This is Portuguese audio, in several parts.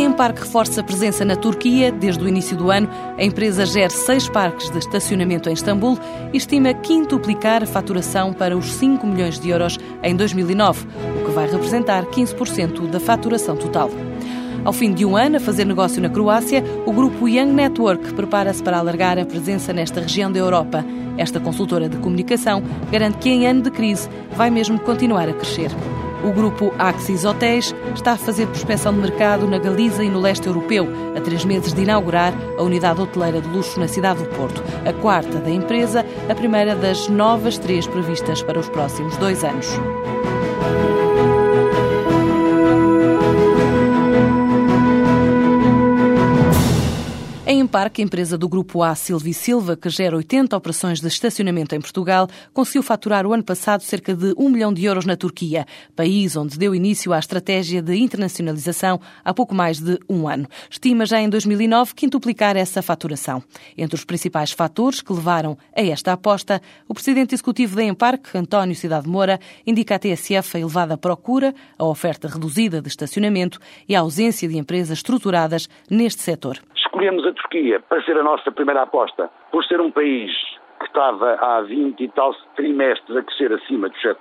Empark reforça a presença na Turquia. Desde o início do ano, a empresa gera seis parques de estacionamento em Istambul e estima quintuplicar a faturação para os 5 milhões de euros em 2009, o que vai representar 15% da faturação total. Ao fim de um ano a fazer negócio na Croácia, o grupo Young Network prepara-se para alargar a presença nesta região da Europa. Esta consultora de comunicação garante que em ano de crise vai mesmo continuar a crescer. O grupo Axis Hotéis está a fazer prospecção de mercado na Galiza e no leste europeu, a três meses de inaugurar a unidade hoteleira de luxo na cidade do Porto, a quarta da empresa, a primeira das novas três previstas para os próximos dois anos. A Emparque, empresa do Grupo A Silva Silva, que gera 80 operações de estacionamento em Portugal, conseguiu faturar o ano passado cerca de 1 milhão de euros na Turquia, país onde deu início à estratégia de internacionalização há pouco mais de um ano. Estima já em 2009 quintuplicar essa faturação. Entre os principais fatores que levaram a esta aposta, o presidente executivo da Emparque, António Cidade Moura, indica à TSF a elevada procura, a oferta reduzida de estacionamento e a ausência de empresas estruturadas neste setor escolhemos a Turquia para ser a nossa primeira aposta, por ser um país que estava há 20 e tal trimestres a crescer acima dos 7%,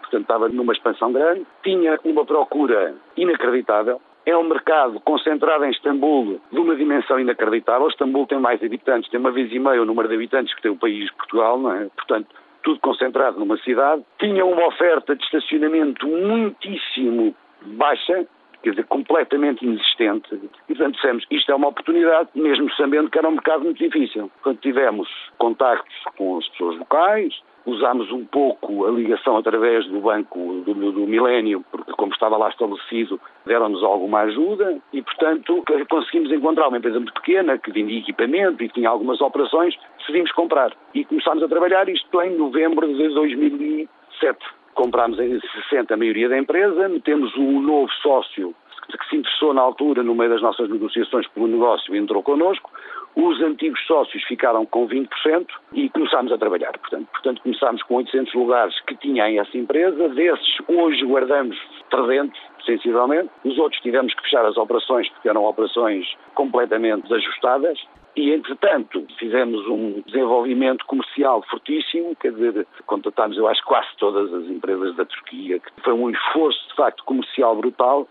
portanto estava numa expansão grande, tinha uma procura inacreditável, é um mercado concentrado em Istambul de uma dimensão inacreditável. Istambul tem mais habitantes, tem uma vez e meia o número de habitantes que tem o país Portugal, não é? Portanto, tudo concentrado numa cidade. Tinha uma oferta de estacionamento muitíssimo baixa, quer dizer, completamente inexistente. E, portanto, dissemos, isto é uma oportunidade, mesmo sabendo que era um mercado muito difícil. Quando tivemos contactos com as pessoas locais, usámos um pouco a ligação através do Banco do, do Milénio, porque como estava lá estabelecido, deram-nos alguma ajuda e, portanto, conseguimos encontrar uma empresa muito pequena que vendia equipamento e tinha algumas operações, decidimos comprar. E começámos a trabalhar isto em novembro de 2007 comprámos em 60 a maioria da empresa, metemos um novo sócio que se interessou na altura, no meio das nossas negociações pelo negócio, entrou connosco. Os antigos sócios ficaram com 20% e começámos a trabalhar. Portanto, portanto, começámos com 800 lugares que tinha essa empresa. Desses, hoje guardamos 300, sensivelmente. Os outros tivemos que fechar as operações porque eram operações completamente desajustadas. E, entretanto, fizemos um desenvolvimento comercial fortíssimo, quer dizer, contatámos, eu acho, quase todas as empresas da Turquia, que foi um esforço, de facto, comercial brutal,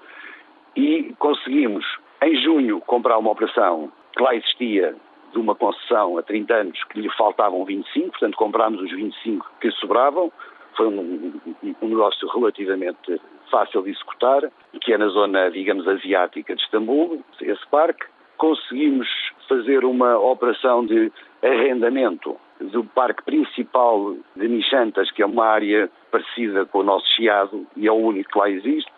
e conseguimos, em junho, comprar uma operação que lá existia de uma concessão a 30 anos que lhe faltavam 25, portanto comprámos os 25 que sobravam. Foi um, um, negócio relativamente fácil de executar, que é na zona, digamos, asiática de Istambul, esse parque. Conseguimos fazer uma operação de arrendamento do parque principal de Nichantas, que é uma área parecida com o nosso Chiado e é o único que lá existe,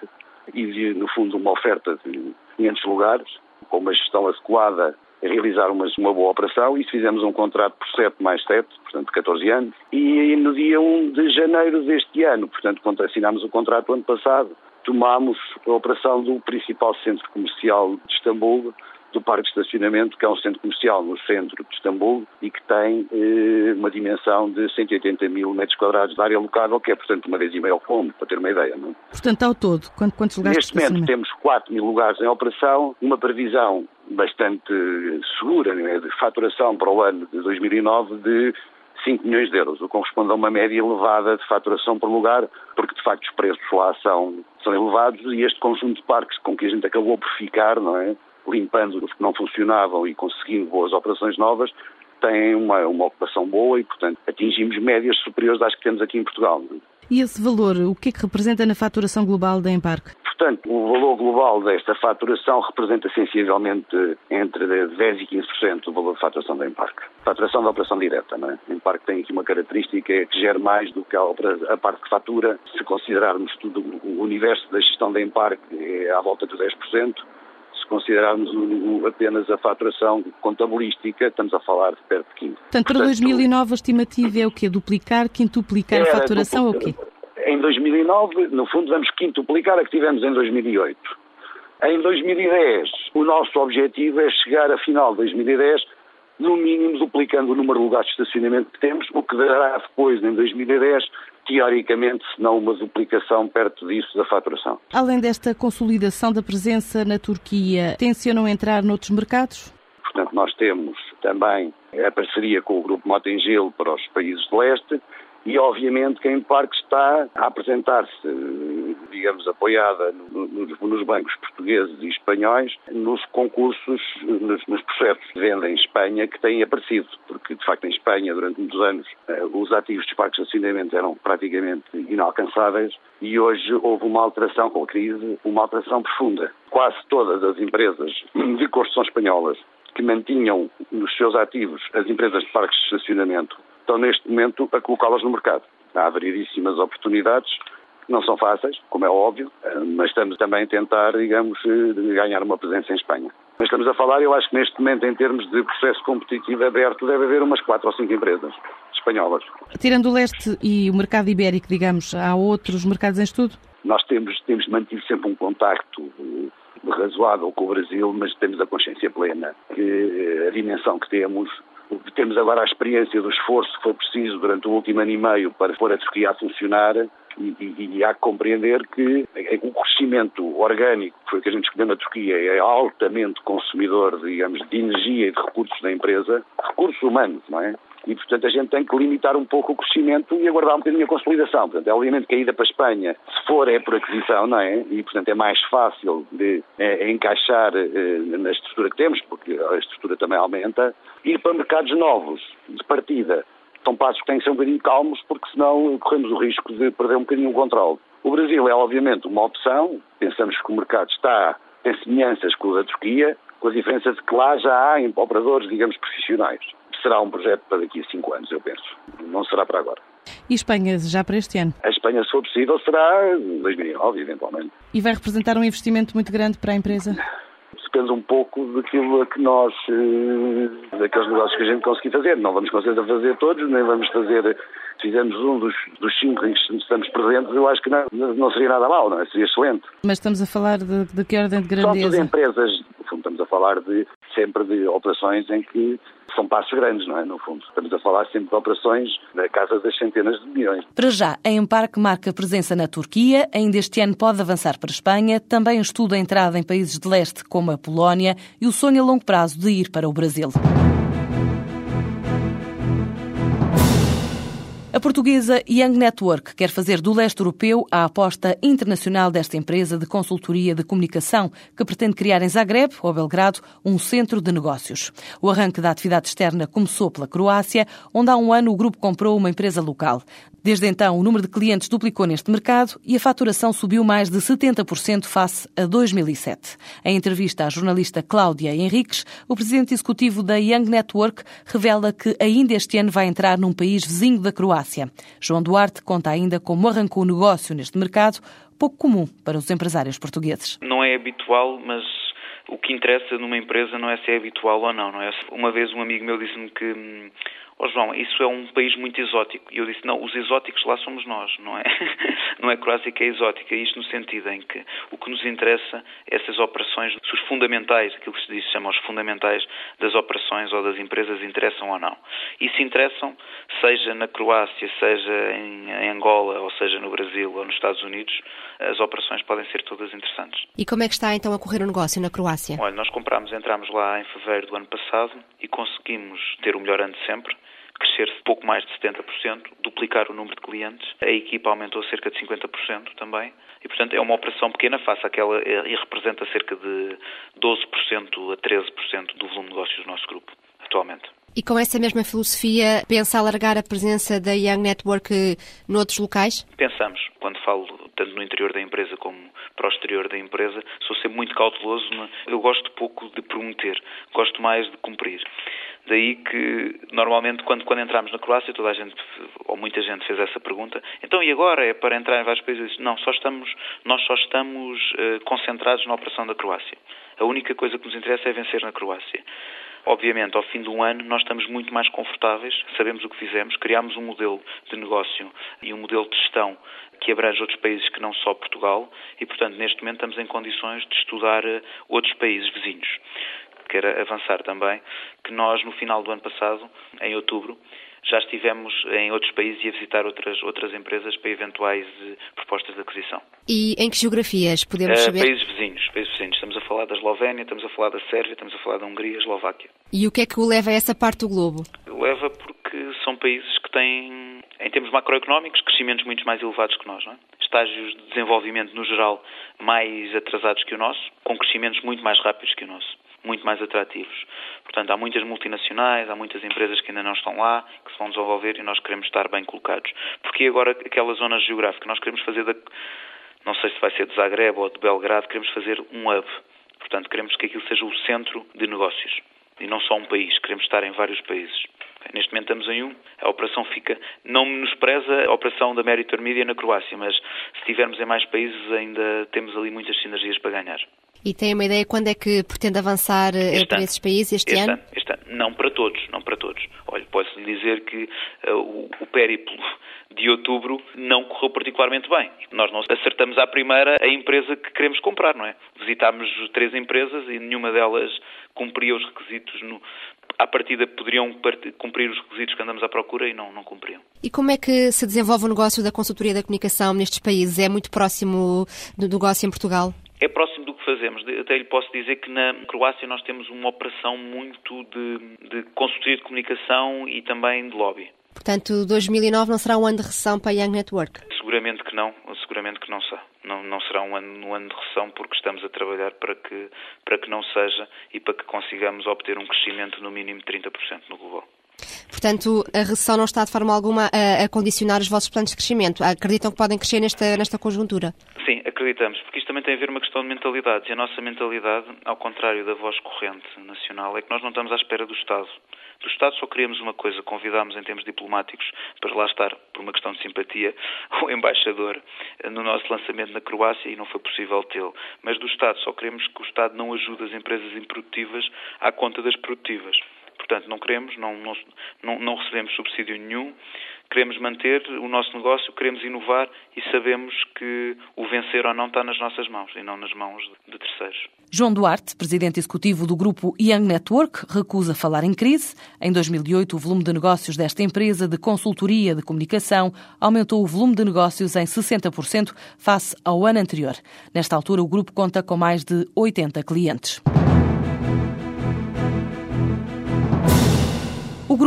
e no fundo uma oferta de 500 lugares, com uma gestão adequada realizar uma, uma boa operação e fizemos um contrato por 7 mais 7, portanto 14 anos, e no dia 1 de janeiro deste ano, portanto quando assinámos o contrato ano passado, tomámos a operação do principal centro comercial de Istambul, do Parque de Estacionamento, que é um centro comercial no centro de Istambul e que tem eh, uma dimensão de 180 mil metros quadrados de área locável, que é, portanto, uma vez e meia ao fundo, para ter uma ideia. Não? É? Portanto, ao todo, quantos lugares Neste momento temos 4 mil lugares em operação, uma previsão bastante segura é? de faturação para o ano de 2009 de 5 milhões de euros, o que corresponde a uma média elevada de faturação por lugar, porque de facto os preços lá são, são elevados e este conjunto de parques com que a gente acabou por ficar, não é? Limpando os que não funcionavam e conseguindo boas operações novas, têm uma, uma ocupação boa e, portanto, atingimos médias superiores às que temos aqui em Portugal. E esse valor, o que é que representa na faturação global da Emparque? Portanto, o valor global desta faturação representa sensivelmente entre 10% e 15% do valor de faturação da Emparque. Faturação da operação direta, não é? A Emparque tem aqui uma característica que gera mais do que a, parte que fatura. Se considerarmos tudo o universo da gestão da Emparque, é à volta de 10% considerarmos o, apenas a faturação contabilística, estamos a falar de perto de 15. Portanto, para 2009 a estimativa é o quê? Duplicar, quintuplicar a faturação ou o quê? Em 2009, no fundo, vamos quintuplicar a que tivemos em 2008. Em 2010, o nosso objetivo é chegar a final de 2010 no mínimo duplicando o número de lugares de estacionamento que temos, o que dará depois, em 2010, teoricamente, se não uma duplicação perto disso da faturação. Além desta consolidação da presença na Turquia, tencionam entrar noutros mercados? Portanto, nós temos também a parceria com o Grupo Motengil para os países de leste, e obviamente que Emparque está a apresentar-se, digamos, apoiada nos, bancos portugueses e espanhóis nos concursos, nos, nos, processos de venda em Espanha que têm aparecido, porque de facto em Espanha durante muitos anos eh, os ativos dos parques de estacionamento eram praticamente inalcançáveis e hoje houve uma alteração com a crise, uma alteração profunda. Quase todas as empresas de construção espanholas que mantinham nos seus ativos as empresas de parques de estacionamento estão neste momento a colocá-las no mercado. Há variedíssimas oportunidades, não são fáceis, como é óbvio, eh, mas estamos também a tentar, digamos, eh, ganhar uma presença em Espanha. Mas estamos a falar, eu acho que neste momento, em termos de processo competitivo aberto, deve haver umas quatro ou cinco empresas espanholas. Tirando o leste e o mercado ibérico, digamos, há outros mercados em estudo? Nós temos, temos mantido sempre um contacto eh, razoável com o Brasil, mas temos a consciência plena que a dimensão que temos temos agora a experiência do esforço que foi preciso durante o último ano e meio para pôr a Turquia a funcionar e, e, e há que compreender que o crescimento orgânico que foi que a gente escolheu na Turquia é altamente consumidor, digamos, de energia e de recursos da empresa, recursos humanos, não é? E, portanto, a gente tem que limitar um pouco o crescimento e aguardar um bocadinho a consolidação. Portanto, é obviamente que a ida para a Espanha, se for, é por aquisição, não é? E, portanto, é mais fácil de é, encaixar é, na estrutura que temos, porque a estrutura também aumenta. Ir para mercados novos, de partida, são passos que têm que ser um bocadinho calmos, porque senão corremos o risco de perder um bocadinho o controle. O Brasil é, obviamente, uma opção. Pensamos que o mercado está, tem semelhanças com o da Turquia, com a diferença de que lá já há operadores, digamos, profissionais será um projeto para daqui a cinco anos, eu penso. Não será para agora. E Espanha já para este ano? A Espanha, se for possível, será em 2009, eventualmente. E vai representar um investimento muito grande para a empresa? Depende um pouco daquilo que nós, eh, daqueles negócios que a gente conseguir fazer. Não vamos conseguir fazer todos, nem vamos fazer se fizermos um dos, dos cinco em que estamos presentes, eu acho que não, não seria nada mal, não é? Seria excelente. Mas estamos a falar de, de que ordem de grandeza? São todas empresas, no fundo, estamos a falar de, sempre de operações em que são passos grandes, não é? No fundo, estamos a falar sempre de operações na casa das centenas de milhões. Para já, a Emparque marca presença na Turquia, ainda este ano pode avançar para a Espanha, também estuda a entrada em países de leste como a Polónia e o sonho a longo prazo de ir para o Brasil. A portuguesa Young Network quer fazer do leste europeu a aposta internacional desta empresa de consultoria de comunicação, que pretende criar em Zagreb, ou Belgrado, um centro de negócios. O arranque da atividade externa começou pela Croácia, onde há um ano o grupo comprou uma empresa local. Desde então, o número de clientes duplicou neste mercado e a faturação subiu mais de 70% face a 2007. Em entrevista à jornalista Cláudia Henriques, o presidente executivo da Young Network revela que ainda este ano vai entrar num país vizinho da Croácia. João Duarte conta ainda como arrancou o negócio neste mercado, pouco comum para os empresários portugueses. Não é habitual, mas o que interessa numa empresa não é se é habitual ou não, não é? Uma vez um amigo meu disse-me que hum, oh João, isso é um país muito exótico. E eu disse, não, os exóticos lá somos nós, não é? não é Croácia que é exótica. Isto no sentido em que o que nos interessa é essas operações, se os fundamentais, aquilo que se diz, chama os fundamentais das operações ou das empresas interessam ou não. E se interessam, seja na Croácia, seja em, em Angola, ou seja no Brasil ou nos Estados Unidos, as operações podem ser todas interessantes. E como é que está então a correr o negócio na Croácia? Olha, nós comprámos, entramos lá em fevereiro do ano passado e conseguimos ter o melhor ano de sempre crescer pouco mais de 70%, duplicar o número de clientes. A equipa aumentou cerca de 50% também. E, portanto, é uma operação pequena face àquela e representa cerca de 12% a 13% do volume de negócios do nosso grupo atualmente. E com essa mesma filosofia, pensa alargar a presença da Young Network noutros locais? Pensamos. Quando falo tanto no interior da empresa como para o exterior da empresa, sou sempre muito cauteloso. Eu gosto pouco de prometer, gosto mais de cumprir. Daí que, normalmente, quando, quando entramos na Croácia, toda a gente, ou muita gente fez essa pergunta, então e agora é para entrar em vários países? Não, só estamos, nós só estamos uh, concentrados na operação da Croácia. A única coisa que nos interessa é vencer na Croácia. Obviamente, ao fim de um ano, nós estamos muito mais confortáveis, sabemos o que fizemos, criámos um modelo de negócio e um modelo de gestão que abrange outros países que não só Portugal e, portanto, neste momento estamos em condições de estudar eh, outros países vizinhos. Quero avançar também que nós, no final do ano passado, em outubro, já estivemos em outros países e a visitar outras, outras empresas para eventuais eh, propostas de aquisição. E em que geografias podemos saber? Países vizinhos, países vizinhos. Estamos a falar da Eslovénia, estamos a falar da Sérvia, estamos a falar da Hungria, Eslováquia. E o que é que o leva a essa parte do globo? Leva porque são países que têm, em termos macroeconómicos, crescimentos muito mais elevados que nós, não é? Estágios de desenvolvimento, no geral, mais atrasados que o nosso, com crescimentos muito mais rápidos que o nosso muito mais atrativos. Portanto, há muitas multinacionais, há muitas empresas que ainda não estão lá, que se vão desenvolver e nós queremos estar bem colocados. Porque agora aquela zona geográfica, nós queremos fazer da, não sei se vai ser de Zagreb ou de Belgrado, queremos fazer um hub. Portanto, queremos que aquilo seja o centro de negócios e não só um país, queremos estar em vários países. Neste momento estamos em um. A operação fica. Não menospreza a operação da Meritor Media na Croácia, mas se estivermos em mais países ainda temos ali muitas sinergias para ganhar. E tem uma ideia quando é que pretende avançar eh, este para ano. esses países este, este ano? ano? Este ano. Não para todos, não para todos. Olha, posso lhe dizer que uh, o, o périplo de outubro não correu particularmente bem. Nós não acertamos à primeira a empresa que queremos comprar, não é? Visitámos três empresas e nenhuma delas cumpria os requisitos no, à partida poderiam cumprir os requisitos que andamos à procura e não, não cumpriam. E como é que se desenvolve o negócio da consultoria da comunicação nestes países? É muito próximo do negócio em Portugal? É próximo do que fazemos. Até lhe posso dizer que na Croácia nós temos uma operação muito de, de consultoria de comunicação e também de lobby. Portanto, 2009 não será um ano de recessão para a Young Network? Seguramente que não, seguramente que não será. Não, não será um ano, um ano de recessão porque estamos a trabalhar para que, para que não seja e para que consigamos obter um crescimento no mínimo de 30% no global. Portanto, a recessão não está de forma alguma a, a, condicionar os vossos planos de crescimento. Acreditam que podem crescer nesta, nesta conjuntura? Sim, acreditamos, porque isto também tem a ver uma questão de mentalidade. E a nossa mentalidade, ao contrário da voz corrente nacional, é que nós não estamos à espera do Estado. Do Estado só queríamos uma coisa, convidámos em termos diplomáticos para lá estar, por uma questão de simpatia, o embaixador no nosso lançamento na Croácia e não foi possível tê-lo. Mas do Estado só queremos que o Estado não ajude as empresas improdutivas à conta das produtivas. Não queremos, não, não, não recebemos subsídio nenhum, queremos manter o nosso negócio, queremos inovar e sabemos que o vencer ou não está nas nossas mãos e não nas mãos de terceiros. João Duarte, presidente executivo do grupo Young Network, recusa falar em crise. Em 2008, o volume de negócios desta empresa de consultoria de comunicação aumentou o volume de negócios em 60% face ao ano anterior. Nesta altura, o grupo conta com mais de 80 clientes.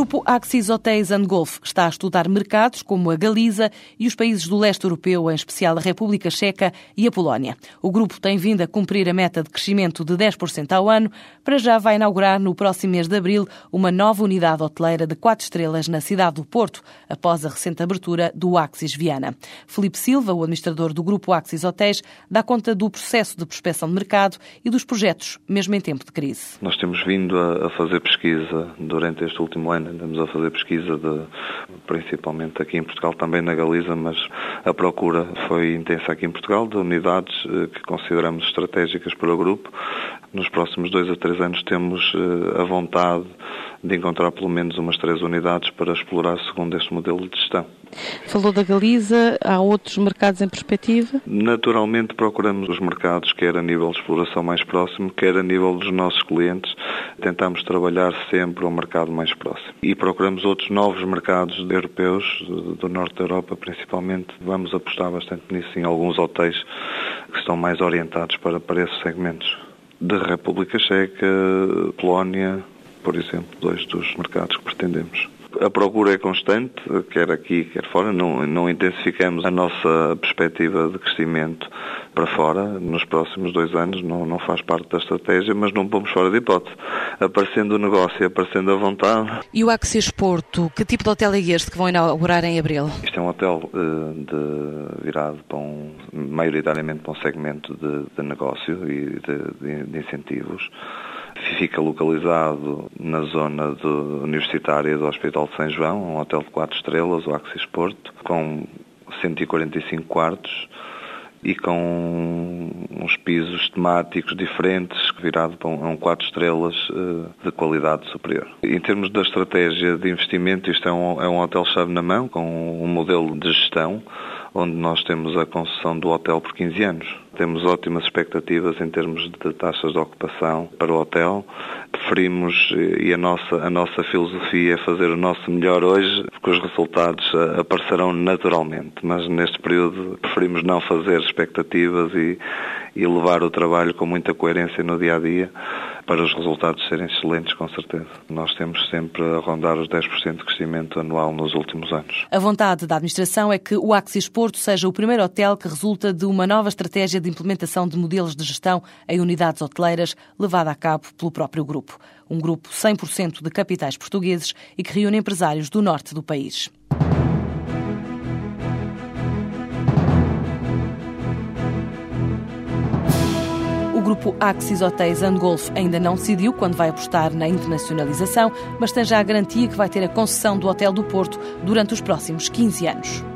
Grupo Axis Hotels and Golf está a estudar mercados como a Galiza e os países do leste europeu, em especial a República Checa e a Polónia. O grupo tem vindo a cumprir a meta de crescimento de 10% ao ano. Para já vai inaugurar no próximo mês de abril uma nova unidade hoteleira de quatro estrelas na cidade do Porto, após a recente abertura do Axis Viana. Felipe Silva, o administrador do grupo Axis Hotels, dá conta do processo de prospecção de mercado e dos projetos, mesmo em tempo de crise. Nós temos vindo a fazer pesquisa durante este último ano, andamos a fazer pesquisa de, principalmente aqui em Portugal, também na Galiza, mas a procura foi intensa aqui em Portugal de unidades eh, que consideramos estratégicas para o grupo. Nos próximos dois a três anos temos eh, a vontade de encontrar pelo menos umas três unidades para explorar segundo este modelo de gestão. Falou da Galiza, há outros mercados em perspectiva? Naturalmente procuramos os mercados, quer a nível de exploração mais próximo, quer a nível dos nossos clientes. Tentamos trabalhar sempre o mercado mais próximo. E procuramos outros novos mercados europeus, do norte da Europa principalmente. Vamos apostar bastante nisso em alguns hotéis que estão mais orientados para, para esses segmentos. Da República Checa, Polónia, por exemplo, dois dos mercados que pretendemos. A procura é constante, quer aqui, quer fora. Não, não intensificamos a nossa perspectiva de crescimento para fora nos próximos dois anos. Não, não faz parte da estratégia, mas não pomos fora de hipótese. Aparecendo o negócio aparecendo a vontade. E o Axis Porto, que tipo de hotel é este que vão inaugurar em abril? Isto é um hotel uh, de, virado para um, maioritariamente para um segmento de, de negócio e de, de, de incentivos fica localizado na zona do, universitária do Hospital de São João, um hotel de 4 estrelas, o Axis Porto, com 145 quartos e com uns pisos temáticos diferentes, virado para um, 4 estrelas eh, de qualidade superior. Em termos da estratégia de investimento, isto é um, é um hotel-chave na mão, com um modelo de gestão, onde nós temos a concessão do hotel por 15 anos. Temos ótimas expectativas em termos de taxas de ocupação para o hotel. Preferimos, e a nossa, a nossa filosofia é fazer o nosso melhor hoje, porque os resultados eh, aparecerão naturalmente. Mas neste período preferimos não fazer expectativas e, e levar o trabalho com muita coerência no dia a dia para os resultados serem excelentes, com certeza. Nós temos sempre a rondar os 10% de crescimento anual nos últimos anos. A vontade da administração é que o Axis Porto seja o primeiro hotel que resulta de uma nova estratégia de implementação de modelos de gestão em unidades hoteleiras levada a cabo pelo próprio grupo. Um grupo 100% de capitais portugueses e que reúne empresários do norte do país. Grupo Axis Hotéis and Golf ainda não decidiu quando vai apostar na internacionalização, mas tem já a garantia que vai ter a concessão do Hotel do Porto durante os próximos 15 anos.